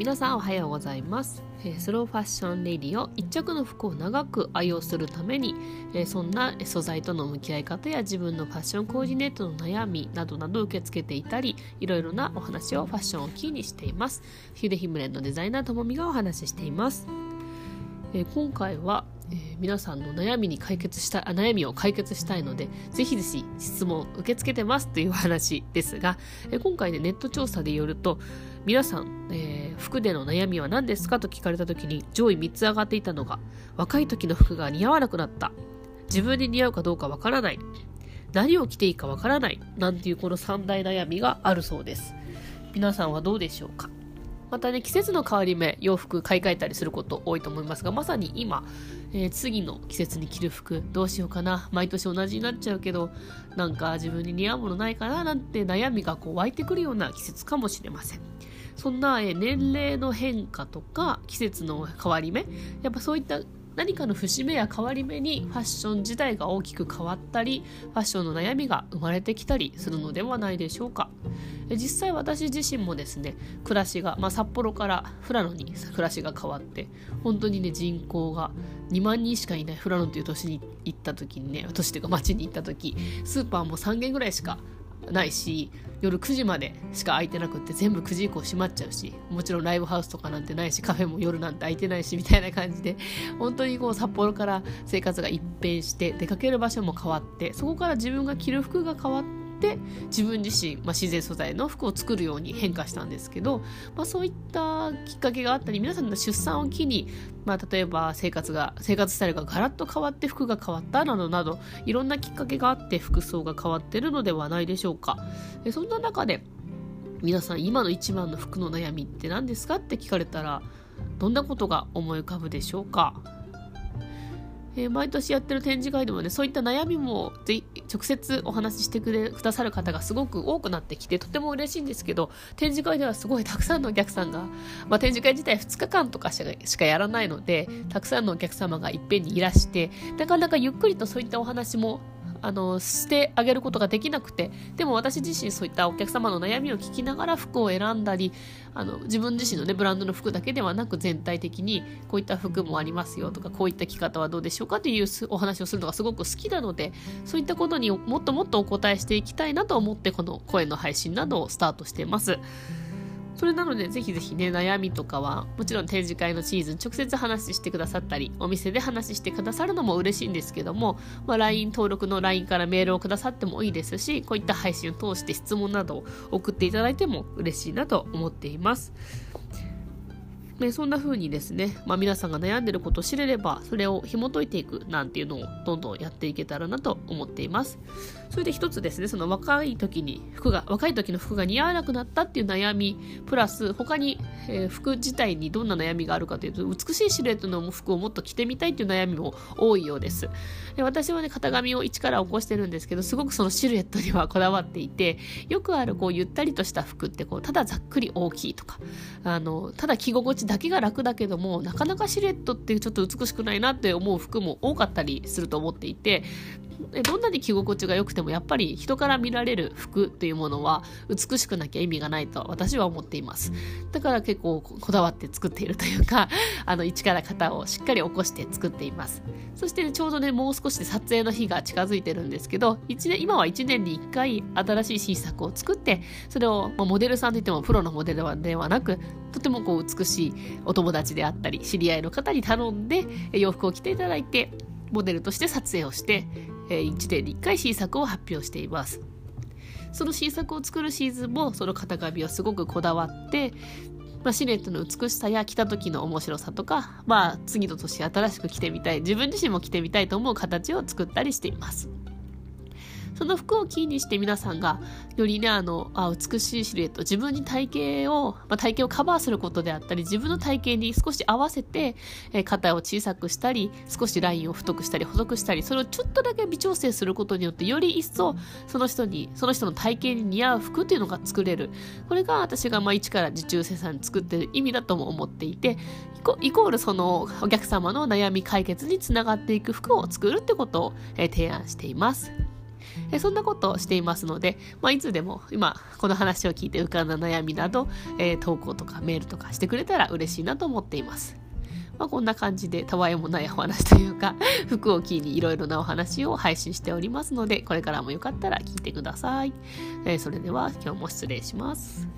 皆さんおはようございます。スローファッションレディオ一着の服を長く愛用するためにそんな素材との向き合い方や自分のファッションコーディネートの悩みなどなど受け付けていたりいろいろなお話をファッションをキーにしています。ヒュデヒムレンのデザイナーともみがお話ししています。今回はえー、皆さんの悩みに解決したあ悩みを解決したいのでぜひぜひ質問受け付けてますという話ですが、えー、今回ねネット調査でよると皆さん、えー、服での悩みは何ですかと聞かれた時に上位3つ上がっていたのが若い時の服が似合わなくなった。自分に似合うかどうかわからない。何を着ていいかわからない。なんていうこの3大悩みがあるそうです。皆さんはどうでしょうか？またね季節の変わり目洋服買い替えたりすること多いと思いますがまさに今、えー、次の季節に着る服どうしようかな。毎年同じになっちゃうけどなんか自分に似合うものないかななんて悩みがこう湧いてくるような季節かもしれません。そんな、えー、年齢の変化とか季節の変わり目やっぱそういった何かの節目や変わり目にファッション自体が大きく変わったりファッションの悩みが生まれてきたりするのではないでしょうか。実際私自身もですね暮らしが、まあ、札幌から富良野に暮らしが変わって本当にね人口が2万人しかいない富良野という都市に行った時にね都市というか町に行った時スーパーも3軒ぐらいしかないし夜9時までしか空いてなくって全部9時以降閉まっちゃうしもちろんライブハウスとかなんてないしカフェも夜なんて空いてないしみたいな感じで本当にこう札幌から生活が一変して出かける場所も変わってそこから自分が着る服が変わってって自分自身、まあ、自然素材の服を作るように変化したんですけど、まあ、そういったきっかけがあったり皆さんの出産を機に、まあ、例えば生活が生活スタイルがガラッと変わって服が変わったなどなどいろんなきっかけがあって服装が変わってるのではないでしょうか。でそんな中で皆さん今の一番の服の悩みって何ですかって聞かれたらどんなことが思い浮かぶでしょうか？えー、毎年やってる展示会でもねそういった悩みもぜ直接お話ししてくれくださる方がすごく多くなってきてとても嬉しいんですけど展示会ではすごいたくさんのお客さんが、まあ、展示会自体2日間とかしかしかやらないのでたくさんのお客様がいっぺんにいらしてなかなかゆっくりとそういったお話もあのしてあげることができなくてでも私自身そういったお客様の悩みを聞きながら服を選んだりあの自分自身のねブランドの服だけではなく全体的にこういった服もありますよとかこういった着方はどうでしょうかというお話をするのがすごく好きなのでそういったことにもっともっとお答えしていきたいなと思ってこの声の配信などをスタートしています。それなので、ぜひぜひね、悩みとかは、もちろん展示会のシーズン、直接話してくださったり、お店で話してくださるのも嬉しいんですけども、まあ、LINE 登録の LINE からメールをくださってもいいですし、こういった配信を通して質問などを送っていただいても嬉しいなと思っています。ね、そんな風にですね、まあ、皆さんが悩んでることを知れればそれを紐解いていくなんていうのをどんどんやっていけたらなと思っています。それで一つですねその若い時に服が若い時の服が似合わなくなったっていう悩みプラス他に、えー、服自体にどんな悩みがあるかというと美しいシルエットの服をもっと着てみたいっていう悩みも多いようです。で私はね型紙を一から起こしてるんですけどすごくそのシルエットにはこだわっていてよくあるこうゆったりとした服ってこうただざっくり大きいとかあのただ着心地だけが楽だけどもなかなかシルエットってちょっと美しくないなって思う服も多かったりすると思っていてどんなに着心地が良くてもやっぱり人から見られる服っていうものは美しくなきゃ意味がないと私は思っています。だから結構こだわって作っているというか あの一から型をしっかり起こして作っています。そして、ね、ちょうどねもう少しで撮影の日が近づいてるんですけど1年今は1年に1回新しい新作を作ってそれを、まあ、モデルさんといってもプロのモデルではなくとてもこう美しいお友達であったり知り合いの方に頼んで洋服を着ていただいてモデルとして撮影をして、えー、1年に1回新作を発表しています。その新作を作るシーズンもその型紙はすごくこだわって、まあ、シルエットの美しさや着た時の面白さとか、まあ、次の年新しく着てみたい自分自身も着てみたいと思う形を作ったりしています。その服をキーにして皆さんがよりねあのあ美しいシルエット自分に体型を、まあ、体型をカバーすることであったり自分の体型に少し合わせて、えー、肩を小さくしたり少しラインを太くしたり細くしたりそれをちょっとだけ微調整することによってより一層その人にその人の体型に似合う服っていうのが作れるこれが私がまあ一から受注生産に作ってる意味だとも思っていてイコールそのお客様の悩み解決につながっていく服を作るってことを、えー、提案しています。えそんなことをしていますので、まあ、いつでも今この話を聞いて浮かんだ悩みなど、えー、投稿とかメールとかしてくれたら嬉しいなと思っています。まあ、こんな感じでたわいもないお話というか 服をキーにいろいろなお話を配信しておりますのでこれからもよかったら聞いてください。えー、それでは今日も失礼します。